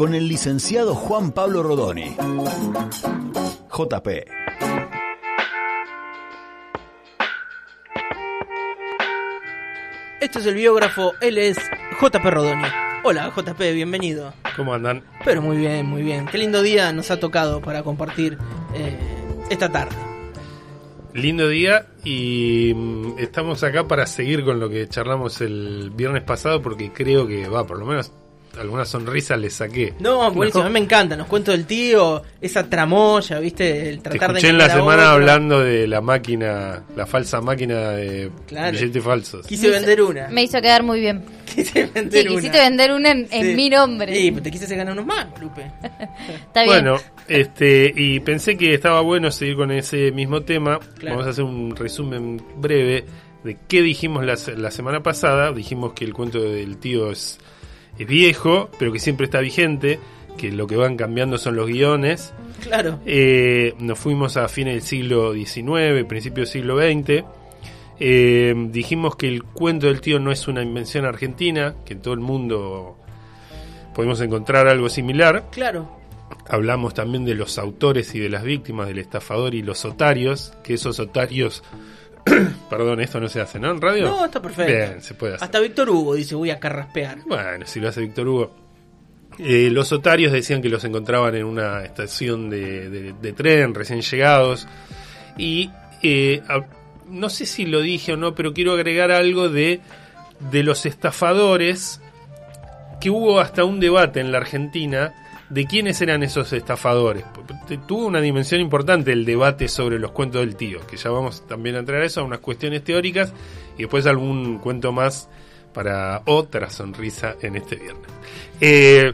con el licenciado Juan Pablo Rodoni. JP. Este es el biógrafo, él es JP Rodoni. Hola JP, bienvenido. ¿Cómo andan? Pero muy bien, muy bien. Qué lindo día nos ha tocado para compartir eh, esta tarde. Lindo día y mm, estamos acá para seguir con lo que charlamos el viernes pasado porque creo que va, por lo menos alguna sonrisa le saqué. No, buenísimo, a mí me encanta, nos cuento del tío, esa tramoya, ¿viste? El Te tratar escuché de en la semana hablando de la máquina, la falsa máquina de Claro. billetes falsos. Quise vender una. Me hizo quedar muy bien. Quise vender Sí, una. quisiste vender una en, en Sí. mi nombre. Sí, pero te quise ganar unos más, Lupe. Está bien. Bueno, este, y pensé que estaba bueno seguir con ese mismo tema. Claro. Vamos a hacer un resumen breve de qué dijimos la, se- la semana pasada. Dijimos que el cuento del tío es viejo, pero que siempre está vigente, que lo que van cambiando son los guiones. Claro. Eh, nos fuimos a fines del siglo XIX, principio del siglo XX. Eh, dijimos que el cuento del tío no es una invención argentina, que en todo el mundo podemos encontrar algo similar. Claro. Hablamos también de los autores y de las víctimas del estafador y los otarios, que esos otarios... Perdón, esto no se hace, ¿no? En radio. No, está perfecto. Bien, se puede hacer. Hasta Víctor Hugo dice, voy a carraspear. Bueno, si lo hace Víctor Hugo. Eh, los otarios decían que los encontraban en una estación de, de- de tren, recién llegados. Y eh, a- no sé si lo dije o no, pero quiero agregar algo de, de los estafadores, que hubo hasta un debate en la Argentina de quiénes eran esos estafadores. Tuvo una dimensión importante el debate sobre los cuentos del tío, que ya vamos también a entrar a eso, a unas cuestiones teóricas, y después algún cuento más para otra sonrisa en este viernes. Eh,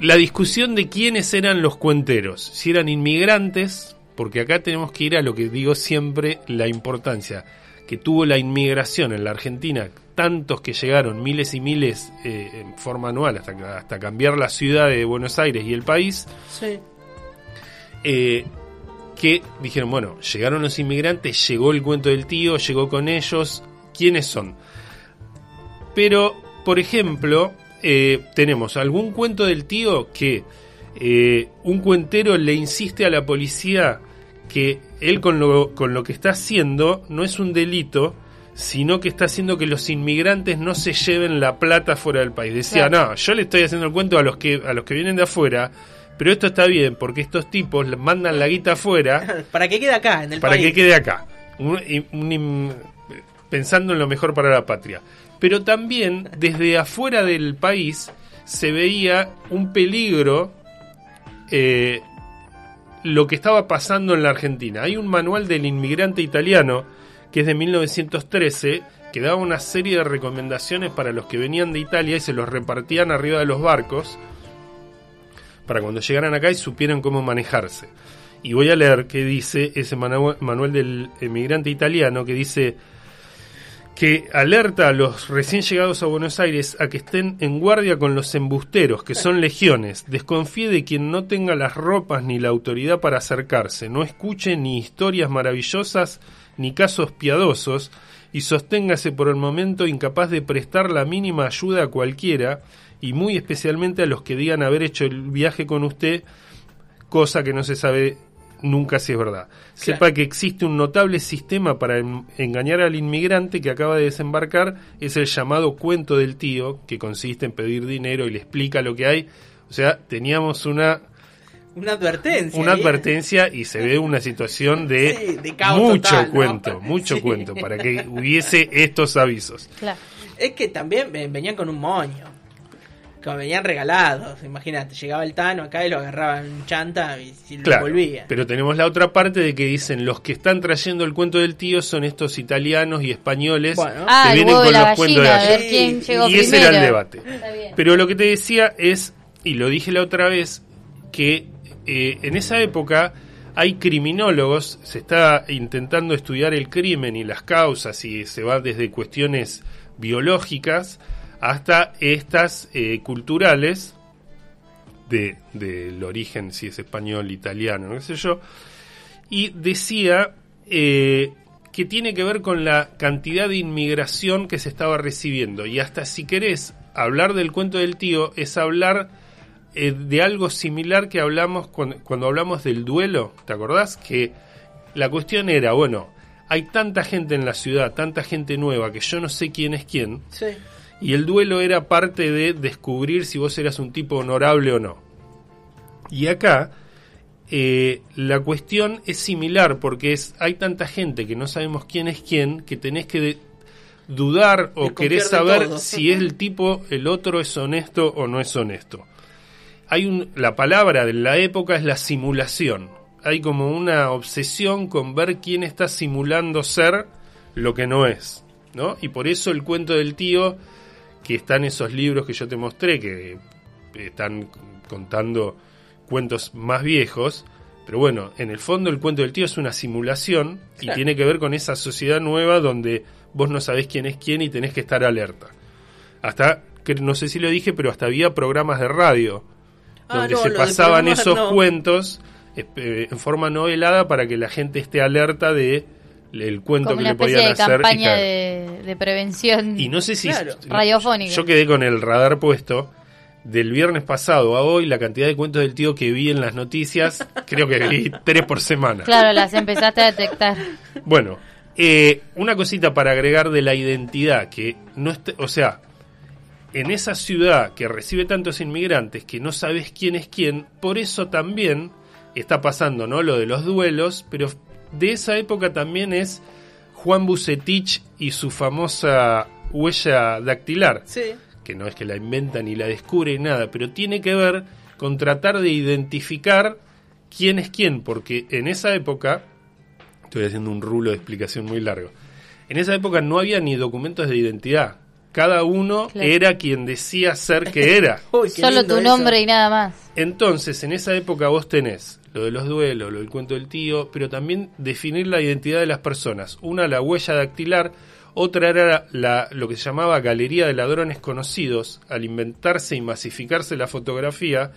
la discusión de quiénes eran los cuenteros, si eran inmigrantes, porque acá tenemos que ir a lo que digo siempre, la importancia que tuvo la inmigración en la Argentina, tantos que llegaron, miles y miles eh, en forma anual, hasta, hasta cambiar la ciudad de Buenos Aires y el país, Sí. eh, que dijeron, bueno, llegaron los inmigrantes, llegó el cuento del tío, llegó con ellos, ¿quiénes son? Pero, por ejemplo, eh, tenemos algún cuento del tío que un cuentero le insiste a la policía que él con lo, con lo que está haciendo no es un delito, sino que está haciendo que los inmigrantes no se lleven la plata fuera del país. Decía, Claro. no, yo le estoy haciendo el cuento a los que a los que vienen de afuera, pero esto está bien porque estos tipos mandan la guita afuera Para que quede acá, en el para país. que quede acá, Un- un pensando en lo mejor para la patria. Pero también desde afuera del país se veía un peligro eh, lo que estaba pasando en la Argentina. Hay un manual del inmigrante italiano que es de 1913 que daba una serie de recomendaciones para los que venían de Italia y se los repartían arriba de los barcos para cuando llegaran acá y supieran cómo manejarse. Y voy a leer qué dice ese manua- manual del emigrante italiano que dice que alerta a los recién llegados a Buenos Aires a que estén en guardia con los embusteros, que son legiones. Desconfíe de quien no tenga las ropas ni la autoridad para acercarse. No escuche ni historias maravillosas ni casos piadosos y sosténgase por el momento incapaz de prestar la mínima ayuda a cualquiera y muy especialmente a los que digan haber hecho el viaje con usted, cosa que no se sabe nunca si es verdad. Sepa que existe un notable sistema para en- engañar al inmigrante que acaba de desembarcar, es el llamado cuento del tío, que consiste en pedir dinero y le explica lo que hay. O sea, teníamos una, Una advertencia. una ¿eh? advertencia y se ve una situación de, Sí, de caos mucho total, ¿no? cuento, mucho Sí. cuento, para que hubiese estos avisos. Claro. Es que también ven- venían con un moño. Como venían regalados. Imagínate, llegaba el Tano acá y lo agarraban en chanta y, lo Claro, volvía. pero tenemos la otra parte de que dicen los que están trayendo el cuento del tío son estos italianos y españoles Bueno. Ah, que el vienen con los cuentos de llegó y ese era el debate. Pero lo que te decía es, y lo dije la otra vez, que eh, en esa época hay criminólogos, se está intentando estudiar el crimen y las causas y se va desde cuestiones biológicas hasta estas eh, culturales de, del origen, si es español, italiano, no sé yo, y decía eh, que tiene que ver con la cantidad de inmigración que se estaba recibiendo. Y hasta si querés hablar del cuento del tío, es hablar eh, de algo similar que hablamos cuando, cuando hablamos del duelo, ¿te acordás? Que la cuestión era, bueno, hay tanta gente en la ciudad, tanta gente nueva, que yo no sé quién es quién, Sí. Y el duelo era parte de descubrir si vos eras un tipo honorable o no. Y acá eh, la cuestión es similar porque es hay tanta gente que no sabemos quién es quién que tenés que de- dudar o querés saber todo. si es el tipo, el otro es honesto o no es honesto. Hay un, la palabra de la época es la simulación. Hay como una obsesión con ver quién está simulando ser lo que no es, ¿no? Y por eso el cuento del tío que está en esos libros que yo te mostré, que están contando cuentos más viejos, pero bueno, en el fondo el cuento del tío es una simulación y Claro. tiene que ver con esa sociedad nueva donde vos no sabés quién es quién y tenés que estar alerta. Hasta, que no sé si lo dije, pero hasta había programas de radio Ah, donde no, se pasaban esos no. cuentos eh, en forma novelada para que la gente esté alerta de el cuento Como que una le podían de hacer. y campaña claro. de, de prevención. Y no sé si. Claro. Radiofónica. Yo quedé con el radar puesto. Del viernes pasado a hoy, la cantidad de cuentos del tío que vi en las noticias, creo que vi tres por semana. Claro, las empezaste a detectar. Bueno, eh, una cosita para agregar de la identidad, que no o sea, en esa ciudad que recibe tantos inmigrantes que no sabes quién es quién, por eso también está pasando, ¿no? Lo de los duelos, pero de esa época también es Juan Bucetich y su famosa huella dactilar Sí. que no es que la inventa ni la descubre ni nada, pero tiene que ver con tratar de identificar quién es quién, porque en esa época, estoy haciendo un rulo de explicación muy largo, en esa época no había ni documentos de identidad. Cada uno Claro. era quien decía ser que era. Uy, Solo tu eso. nombre y nada más. Entonces, en esa época vos tenés lo de los duelos, lo del cuento del tío, pero también definir la identidad de las personas. Una, la huella dactilar, otra era la, lo que se llamaba galería de ladrones conocidos. Al inventarse y masificarse la fotografía,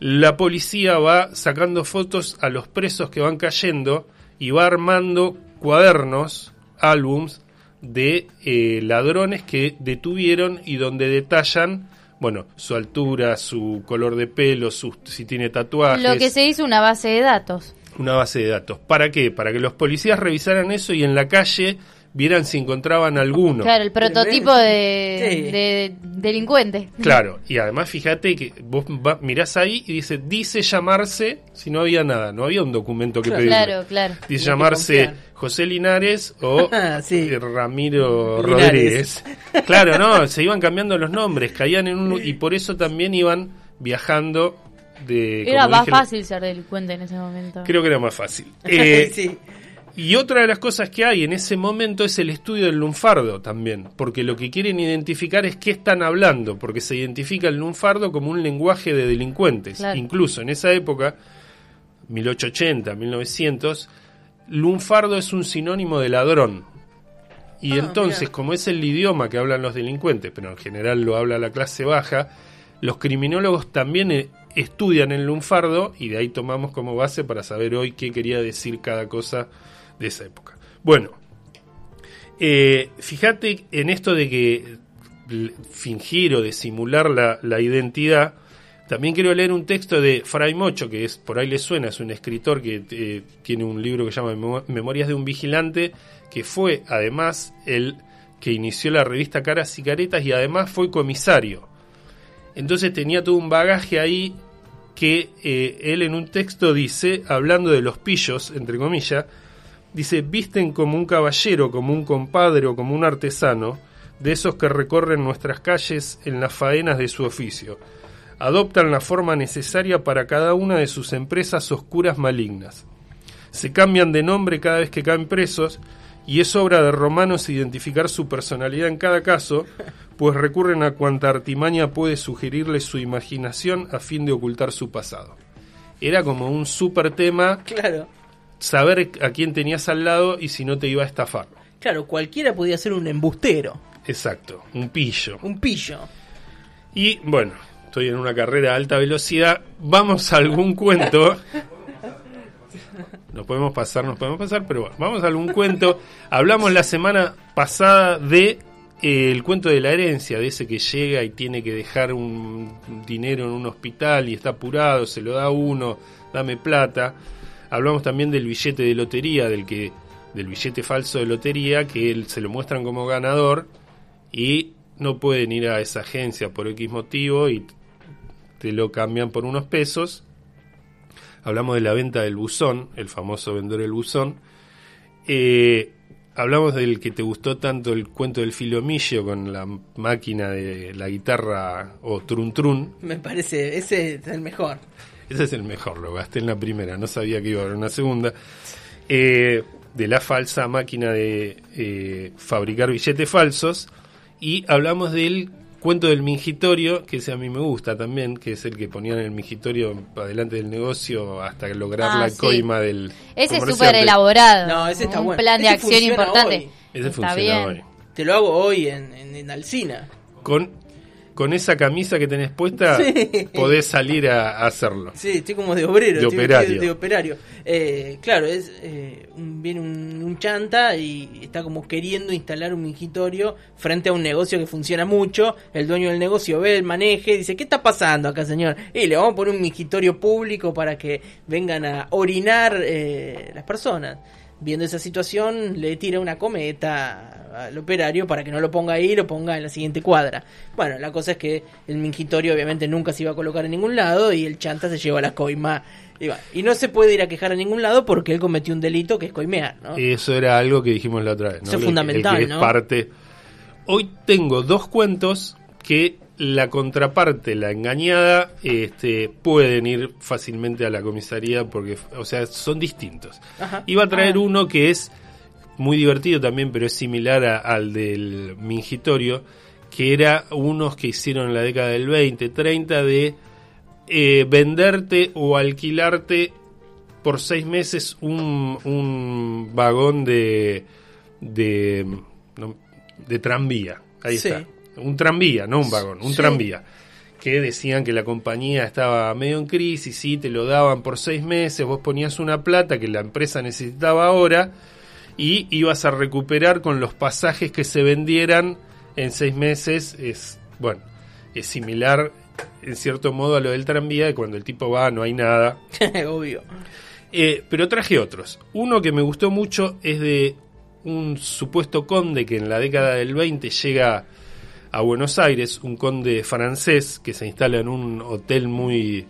la policía va sacando fotos a los presos que van cayendo y va armando cuadernos, álbums de eh, ladrones que detuvieron y donde detallan, bueno, su altura, su color de pelo, su, si tiene tatuajes, Lo que se hizo una base de datos. una base de datos. ¿Para qué? Para que los policías revisaran eso y en la calle vieran si encontraban alguno. Claro, el prototipo de, Sí. de delincuente. Claro, y además fíjate que vos va- mirás ahí y dice, dice llamarse, si no había nada, no había un documento que Claro. pedirle. Claro, claro. Dice llamarse. José Linares o Ah, sí. eh, Ramiro Linares. Rodríguez. Claro, no, se iban cambiando los nombres, caían en un... y por eso también iban viajando de... Era más dije, fácil ser delincuente en ese momento. Creo que era más fácil. Eh, sí. Y otra de las cosas que hay en ese momento es el estudio del lunfardo también, porque lo que quieren identificar es qué están hablando, porque se identifica el lunfardo como un lenguaje de delincuentes. Claro. Incluso en esa época, 1880, 1900, lunfardo es un sinónimo de ladrón. Y Ah, entonces, mira. como es el idioma que hablan los delincuentes, pero en general lo habla la clase baja, los criminólogos también eh, estudian el lunfardo y de ahí tomamos como base para saber hoy qué quería decir cada cosa de esa época. Bueno, eh, fíjate en esto de que fingir o de simular la, la identidad, también quiero leer un texto de Fray Mocho, que es por ahí le suena, es un escritor que eh, tiene un libro que se llama Memo- Memorias de un Vigilante, que fue además el que inició la revista Caras y Caretas y además fue comisario. Entonces tenía todo un bagaje ahí que eh, él en un texto dice, hablando de los pillos, entre comillas, dice, visten como un caballero, como un compadre o como un artesano, de esos que recorren nuestras calles en las faenas de su oficio. Adoptan la forma necesaria para cada una de sus empresas oscuras malignas. Se cambian de nombre cada vez que caen presos y es obra de romanos identificar su personalidad en cada caso, pues recurren a cuanta artimaña puede sugerirle su imaginación a fin de ocultar su pasado. Era como un super tema Claro. Saber a quién tenías al lado y si no te iba a estafar. Claro, cualquiera podía ser un embustero, Exacto, un pillo. un pillo. Y bueno, estoy en una carrera a alta velocidad. Vamos a algún cuento. Nos podemos pasar, nos podemos pasar, pero bueno, vamos a algún cuento. Hablamos la semana pasada de eh, el cuento de la herencia, de ese que llega y tiene que dejar un dinero en un hospital y está apurado, se lo da uno, dame plata. Hablamos también del billete de lotería, del que del billete falso de lotería que él, se lo muestran como ganador y no pueden ir a esa agencia por X motivo y te lo cambian por unos pesos. Hablamos de la venta del buzón, el famoso vender el buzón. Eh, hablamos del que te gustó tanto el cuento del filomillo con la máquina de la guitarra o trun trun. Me parece, ese es el mejor. Ese es el mejor, lo gasté en la primera, no sabía que iba a haber una segunda. Eh, de la falsa máquina de eh, fabricar billetes falsos. Y hablamos del cuento del mingitorio, que ese a mí me gusta también, que es el que ponían el mingitorio adelante del negocio hasta lograr Ah, la sí. coima del. Ese es súper elaborado. No, ese está un bueno. plan de Ese acción funciona importante. hoy. Ese está funciona bien. hoy. Te lo hago hoy en, en, en Alcina. Con, con esa camisa que tenés puesta, Sí. podés salir a, a hacerlo. Sí, estoy como de obrero. De estoy operario. vestido De, operario. Eh, claro, es eh, un- viene un, un chanta y está como queriendo instalar un mingitorio frente a un negocio que funciona mucho. El dueño del negocio ve el maneje y dice, ¿qué está pasando acá, señor? Y le vamos a poner un mingitorio público para que vengan a orinar eh, las personas. Viendo esa situación, le tira una cometa al operario para que no lo ponga ahí, lo ponga en la siguiente cuadra. Bueno, la cosa es que el mingitorio obviamente nunca se iba a colocar en ningún lado y el chanta se lleva la coima. Y, no se puede ir a quejar a ningún lado porque él cometió un delito que es coimear, ¿no? Eso era algo que dijimos la otra vez. ¿no? Eso es fundamental, el que es ¿no? parte. Hoy tengo dos cuentos que la contraparte, la engañada, este, pueden ir fácilmente a la comisaría porque, o sea, son distintos. Ajá. Iba a traer Ah. uno que es muy divertido también, pero es similar a- al del mingitorio, que era unos que hicieron en la década del 20, 30 de eh, venderte o alquilarte por seis meses un, un vagón de de tranvía. Ahí Sí. está. Un tranvía, no un vagón, un Sí. tranvía. Que decían que la compañía estaba medio en crisis, sí, te lo daban por seis meses, vos ponías una plata que la empresa necesitaba ahora y ibas a recuperar con los pasajes que se vendieran en seis meses. Es, bueno, es similar en cierto modo a lo del tranvía, de cuando el tipo va, no hay nada. Obvio. Eh, pero traje otros. Uno que me gustó mucho es de un supuesto conde que en la década del 20 llega a Buenos Aires, un conde francés que se instala en un hotel muy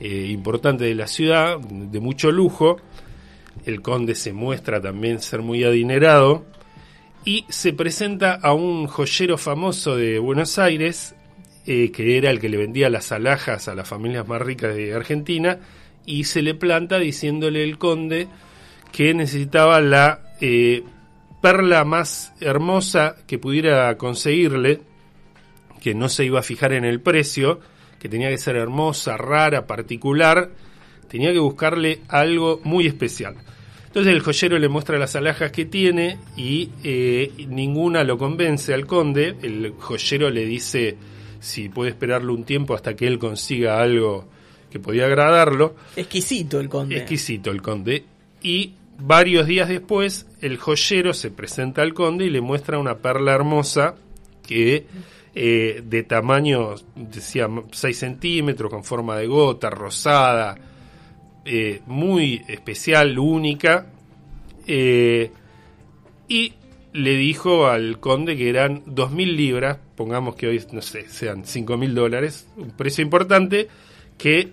eh, importante de la ciudad, de mucho lujo. El conde se muestra también ser muy adinerado y se presenta a un joyero famoso de Buenos Aires, eh, que era el que le vendía las alhajas a las familias más ricas de Argentina, y se le planta diciéndole el conde que necesitaba la eh, perla más hermosa que pudiera conseguirle, que no se iba a fijar en el precio, que tenía que ser hermosa, rara, particular, tenía que buscarle algo muy especial. Entonces el joyero le muestra las alhajas que tiene y eh, ninguna lo convence al conde. El joyero le dice si puede esperarle un tiempo hasta que él consiga algo que podía agradarlo. Exquisito el conde. Exquisito el conde. Y varios días después, el joyero se presenta al conde y le muestra una perla hermosa que eh, de tamaño, decía, 6 centímetros, con forma de gota, rosada, eh, muy especial, única. eh, y le dijo al conde que eran 2.000 libras, pongamos que hoy, no sé, sean 5.000 dólares, un precio importante, que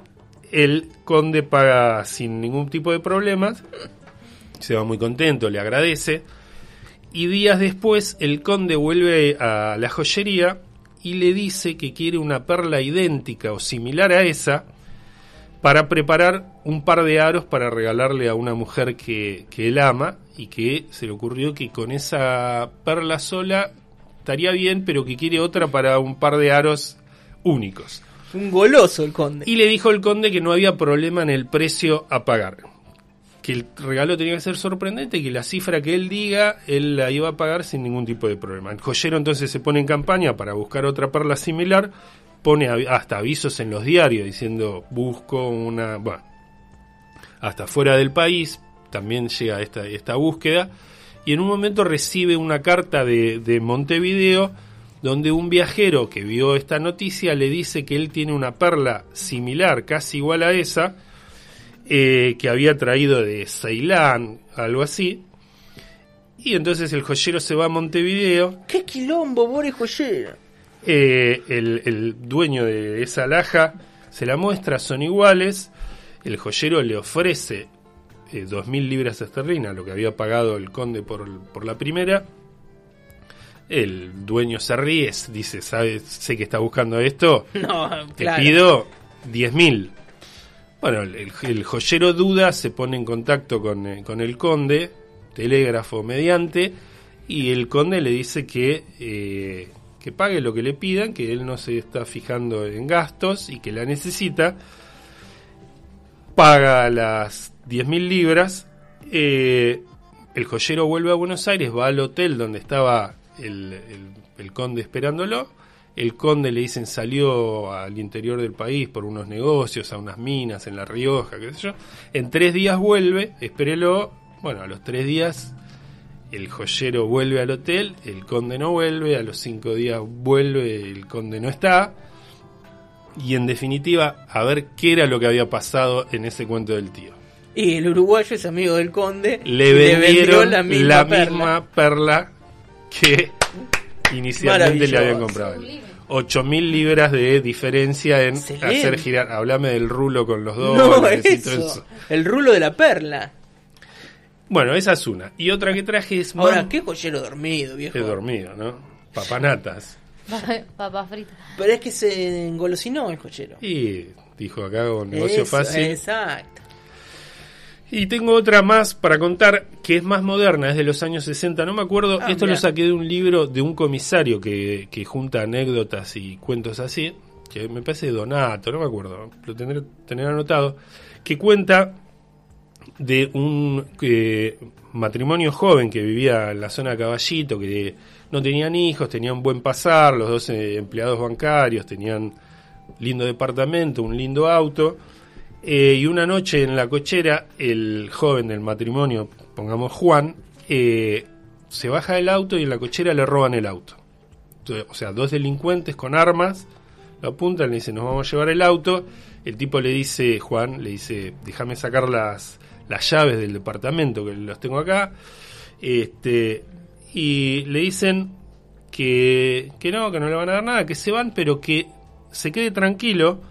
el conde paga sin ningún tipo de problemas, se va muy contento, le agradece, y días después el conde vuelve a la joyería y le dice que quiere una perla idéntica o similar a esa, para preparar un par de aros para regalarle a una mujer que, que él ama y que se le ocurrió que con esa perla sola estaría bien, pero que quiere otra para un par de aros únicos. Un goloso el conde. Y le dijo el conde que no había problema en el precio a pagar. Que el regalo tenía que ser sorprendente y que la cifra que él diga, él la iba a pagar sin ningún tipo de problema. El joyero entonces se pone en campaña para buscar otra perla similar, pone hasta avisos en los diarios diciendo busco una... Bueno, hasta fuera del país también llega esta, esta búsqueda y en un momento recibe una carta de, de Montevideo donde un viajero que vio esta noticia le dice que él tiene una perla similar, casi igual a esa, eh, que había traído de Ceilán, algo así. Y entonces el joyero se va a Montevideo, ¡Qué quilombo, pobre joyero! eh, el, el dueño de esa alhaja se la muestra, son iguales, el joyero le ofrece eh, dos mil libras esterlinas, lo que había pagado el conde por, por la primera. El dueño se ríe, dice, ¿sabe? sé que está buscando esto, No, te claro. pido 10.000. Bueno, el, joyero duda, se pone en contacto con, eh, con el conde, telégrafo mediante, y el conde le dice que, eh, que pague lo que le pidan, que él no se está fijando en gastos y que la necesita. Paga las 10.000 libras. eh, el joyero vuelve a Buenos Aires, va al hotel donde estaba el- el conde esperándolo. El conde le dicen salió al interior del país por unos negocios, a unas minas en La Rioja, qué sé yo. En tres días vuelve, espérelo. Bueno, a los tres días el joyero vuelve al hotel, el conde no vuelve, a los cinco días vuelve, el conde no está. Y en definitiva, a ver qué era lo que había pasado en ese cuento del tío. Y el uruguayo es amigo del conde. Le vendieron vendió la misma misma, perla. perla. que inicialmente le habían comprado. 8.000 libras de diferencia en Excelente. hacer girar. Hablame del rulo con los No, y todo eso. eso. El rulo de la perla. Bueno, esa es una. Y otra que traje es Ahora, más- qué joyero dormido, viejo. He dormido, ¿no? Papanatas. Papas fritas. Pero es que se engolosinó el joyero. Y dijo acá un negocio Eso, fácil. Exacto. Y tengo otra más para contar que es más moderna, es de los años 60. No me acuerdo, Ah, esto lo saqué de un libro de un comisario que, que junta anécdotas y cuentos así, que me parece Donato, no me acuerdo, lo tendré tener anotado, que cuenta de un eh, matrimonio joven que vivía en la zona de Caballito, que no tenían hijos, tenían buen pasar, los dos eh, empleados bancarios, tenían lindo departamento, un lindo auto. Eh, y una noche en la cochera, el joven del matrimonio, pongamos Juan, eh, se baja del auto y en la cochera le roban el auto. O sea, dos delincuentes con armas lo apuntan, le dicen, nos vamos a llevar el auto. El tipo le dice, Juan, le dice, déjame sacar las, las llaves del departamento, que los tengo acá. Este, y le dicen que, que no, que no le van a dar nada, que se van, pero que se quede tranquilo,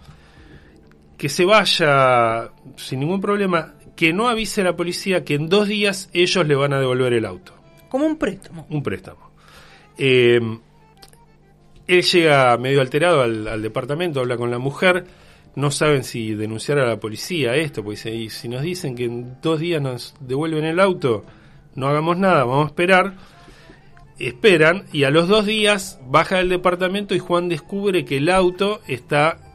que se vaya sin ningún problema, que no avise a la policía que en dos días ellos le van a devolver el auto Como un préstamo. un préstamo. Eh, él llega medio alterado al, al departamento, habla con la mujer, no saben si denunciar a la policía esto, pues y si nos dicen que en dos días nos devuelven el auto, no hagamos nada, vamos a esperar. Esperan y a los dos días baja del departamento y Juan descubre que el auto está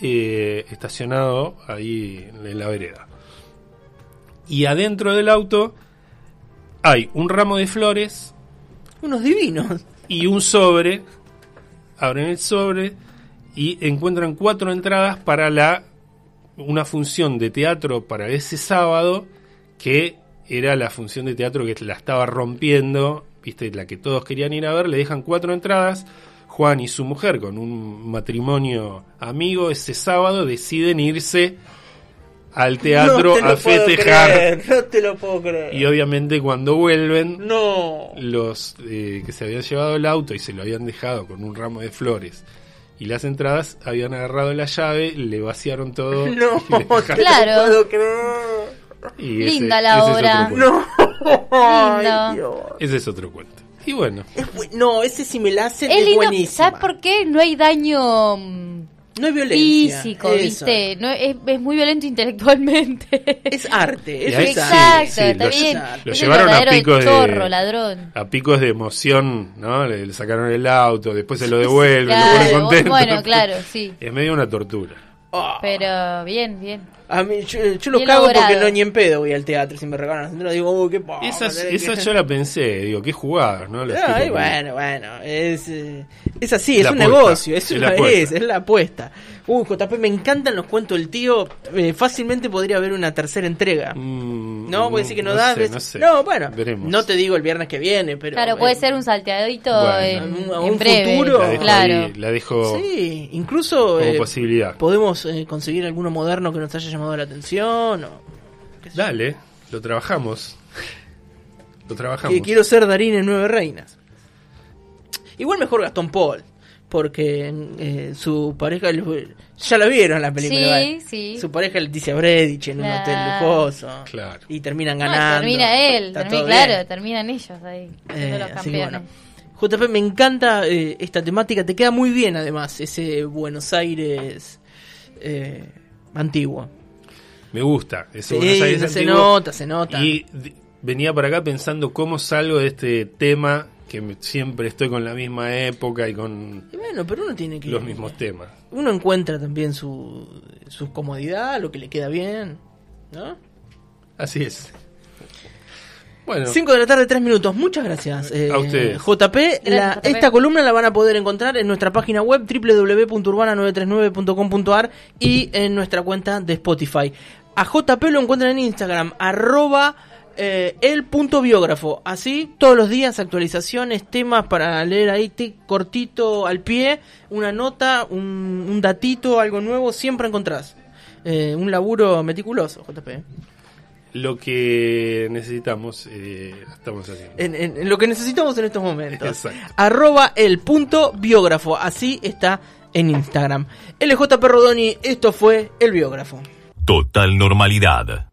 eh, estacionado ahí en la vereda. Y adentro del auto hay un ramo de flores Unos divinos. y un sobre. Abren el sobre y encuentran cuatro entradas para la una función de teatro para ese sábado que era la función de teatro que la estaba rompiendo, viste, la que todos querían ir a ver, le dejan cuatro entradas. Juan y su mujer, con un matrimonio amigo, ese sábado deciden irse al teatro No te lo a puedo festejar. creer, no te lo puedo creer. Y obviamente cuando vuelven, No. los eh, que se habían llevado el auto y se lo habían dejado con un ramo de flores y las entradas habían agarrado la llave, le vaciaron todo. No, y Claro. lo puedo creer. y Linda la es obra. otro cuento. No. Lindo. Ay, Dios. Ese es otro cuento. Y bueno, Es bu- no, ese si me la hacen Es es, lindo. buenísimo. ¿Sabes por qué? No hay daño mm, No es violencia. físico, eso. ¿viste? No, es, es muy violento intelectualmente. Es arte. Es. Exacto, sí, está lo- bien. lo llevaron a picos de- chorro, ladrón. A picos de emoción, ¿no? Le, le sacaron el auto, después se lo devuelven, lo ponen contento. bueno, claro, sí. Es medio una tortura. Ah. Pero bien, bien. A mí, yo, yo lo Bien cago logrado. porque no ni en pedo voy al teatro. Si me regalan las entradas, digo, uy, qué poca. Esa, esa que- yo la pensé, digo, qué jugadas, ¿no? Los Ay, tipos- bueno, bueno, es, eh, es así, es La un apuesta, negocio, es, es una la es, es la apuesta. Uy, JP, me encantan los cuentos del tío, eh, fácilmente podría haber una tercera entrega. Mm, No, puede decir que no, da. sé, no sé. No, bueno, Veremos. no te digo el viernes que viene, pero... Claro, eh, puede ser un salteadito Bueno. en, Un- a en un breve. futuro. La dejo, Claro. ahí, la dejo Sí, incluso como eh, posibilidad. podemos eh, conseguir alguno moderno que nos haya llamado la atención. O. Dale, lo trabajamos. Lo trabajamos. que quiero ser Darín en Nueve Reinas. Igual mejor Gastón Paul, porque eh, su pareja ya la vieron la película. Sí, ¿vale? sí. Su pareja Leticia Bredich en un hotel lujoso. Claro. Y terminan No, ganando. termina él, termina, claro, bien. terminan ellos ahí, Eh, los que campeones. bueno. JP, me encanta eh, esta temática. Te queda muy bien, además, ese Buenos Aires eh, antiguo. Me gusta. Ese Sí, Buenos Aires se antiguo. nota, se nota. Y venía para acá pensando cómo salgo de este tema que siempre estoy con la misma época y con Y bueno, pero uno tiene que. los mismos temas. Uno encuentra también su, su comodidad, lo que le queda bien. ¿No? Así es. Bueno, 5 de la tarde, 3 minutos. Muchas gracias, eh, A ustedes. JP. La- JP. Esta columna la van a poder encontrar en nuestra página web www.urbana939.com.ar y en nuestra cuenta de Spotify. A JP lo encuentran en Instagram, arroba eh, el punto biógrafo. Así, todos los días actualizaciones, temas para leer ahí, tic, cortito al pie, una nota, un, un datito, algo nuevo, siempre encontrás. Eh, un laburo meticuloso, JP. lo que necesitamos eh, estamos haciendo. en, en- en lo que necesitamos en estos momentos. Exacto. Arroba el punto biógrafo. Así está en Instagram. LJP Rodoni, esto fue el biógrafo. Total normalidad.